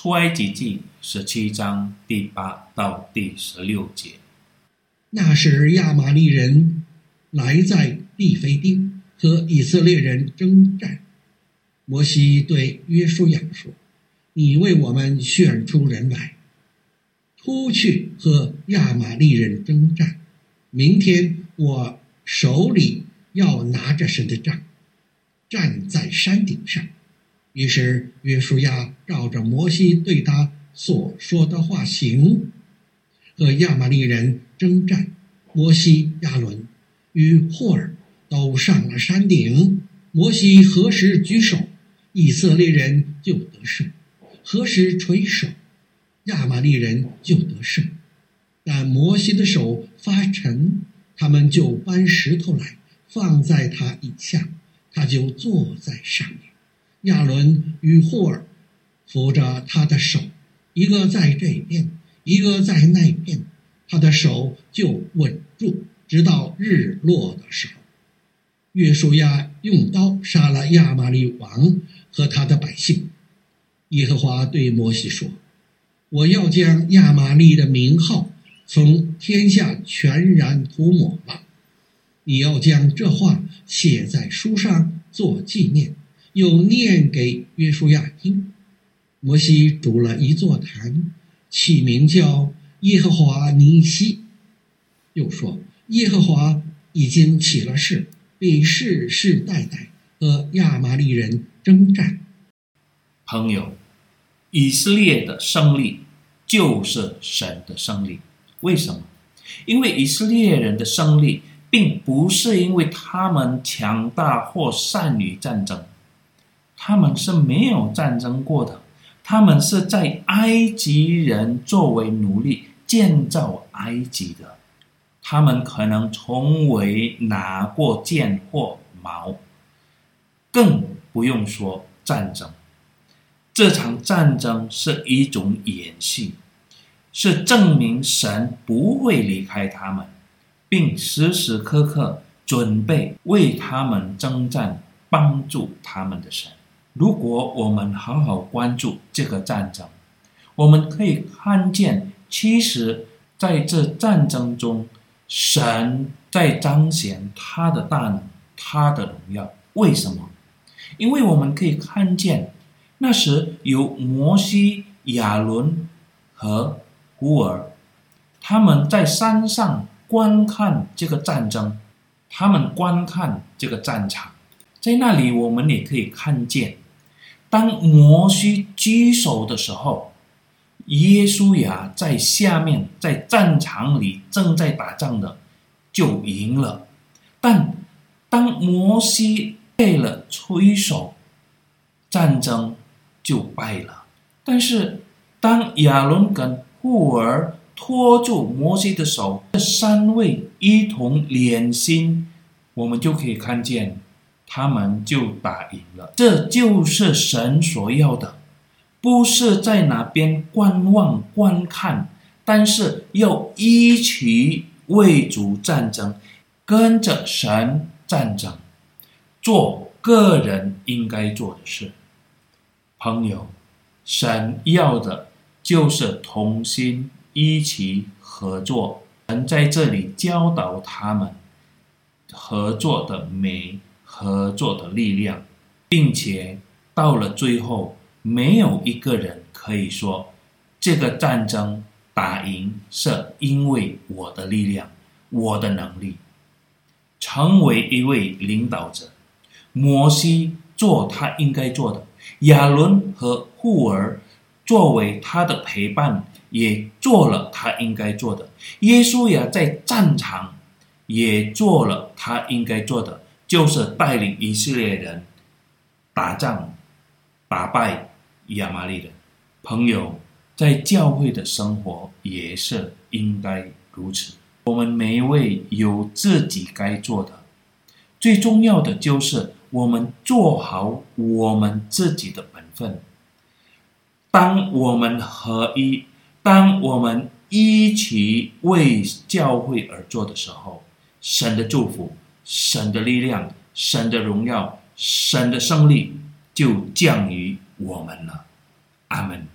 出埃及记十七章第八到第十六节。那时亚玛力人来在利非丁和以色列人争战，摩西对约书亚说：“你为我们选出人来，出去和亚玛力人争战。明天我手里要拿着神的杖，站在山顶上。”于是约书亚照着摩西对他所说的话行，和亚玛力人征战。摩西、亚伦与霍尔都上了山顶。摩西何时举手，以色列人就得胜；何时垂手，亚玛力人就得胜。但摩西的手发沉，他们就搬石头来放在他以下，他就坐在上面。亚伦与户珥扶着他的手，一个在这边，一个在那边，他的手就稳住，直到日落的时候。约书亚用刀杀了亚玛力王和他的百姓。耶和华对摩西说：“我要将亚玛力的名号从天下全然涂抹了。你要将这话写在书上做纪念。”又念给约书亚听，摩西筑了一座坛，起名叫耶和华尼西。又说：耶和华已经起了誓，必世世代代和亚玛力人征战。朋友，以色列的胜利就是神的胜利。为什么？因为以色列人的胜利，并不是因为他们强大或善于战争。他们是没有战争过的，他们是在埃及人作为奴隶建造埃及的，他们可能从未拿过剑或矛，更不用说战争。这场战争是一种演戏，是证明神不会离开他们，并时时刻刻准备为他们征战、帮助他们的神。如果我们好好关注这个战争，我们可以看见，其实在这战争中，神在彰显他的大能、他的荣耀。为什么？因为我们可以看见，那时有摩西、亚伦和户珥，他们在山上观看这个战争，他们观看这个战场，在那里我们也可以看见。当摩西举手的时候，约书亚在下面，在战场里正在打仗的，就赢了。但当摩西背了吹手，战争就败了。但是当亚伦跟户珥拖住摩西的手，这三位一同连心，我们就可以看见。他们就打赢了，这就是神所要的，不是在哪边观望观看，但是要一起为主战争，跟着神战争，做个人应该做的事。朋友，神要的就是同心一起合作。神在这里教导他们合作的美。合作的力量，并且到了最后，没有一个人可以说这个战争打赢是因为我的力量、我的能力。成为一位领导者，摩西做他应该做的，亚伦和户儿作为他的陪伴，也做了他应该做的。耶稣也在战场也做了他应该做的。就是带领以色列人打仗，打败亚玛力人。朋友，在教会的生活也是应该如此。我们每一位有自己该做的，最重要的就是我们做好我们自己的本分。当我们合一，当我们一起为教会而做的时候，神的祝福。神的力量，神的荣耀，神的胜利就降于我们了。阿门。